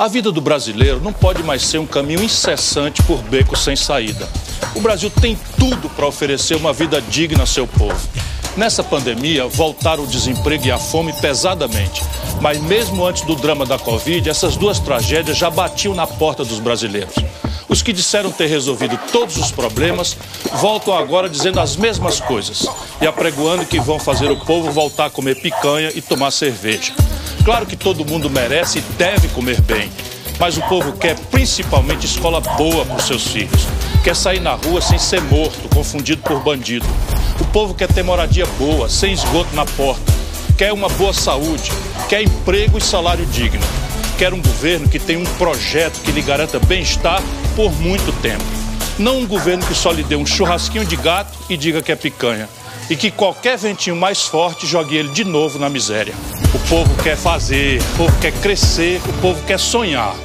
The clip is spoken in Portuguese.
A vida do brasileiro não pode mais ser um caminho incessante por beco sem saída. O Brasil tem tudo para oferecer uma vida digna ao seu povo. Nessa pandemia, voltaram o desemprego e a fome pesadamente. Mas mesmo antes do drama da Covid, essas duas tragédias já batiam na porta dos brasileiros. Os que disseram ter resolvido todos os problemas voltam agora dizendo as mesmas coisas e apregoando que vão fazer o povo voltar a comer picanha e tomar cerveja. Claro que todo mundo merece e deve comer bem, mas o povo quer principalmente escola boa para os seus filhos. Quer sair na rua sem ser morto, confundido por bandido. O povo quer ter moradia boa, sem esgoto na porta. Quer uma boa saúde, quer emprego e salário digno. Quer um governo que tenha um projeto que lhe garanta bem-estar por muito tempo. Não um governo que só lhe dê um churrasquinho de gato e diga que é picanha. E que qualquer ventinho mais forte jogue ele de novo na miséria. O povo quer fazer, o povo quer crescer, o povo quer sonhar.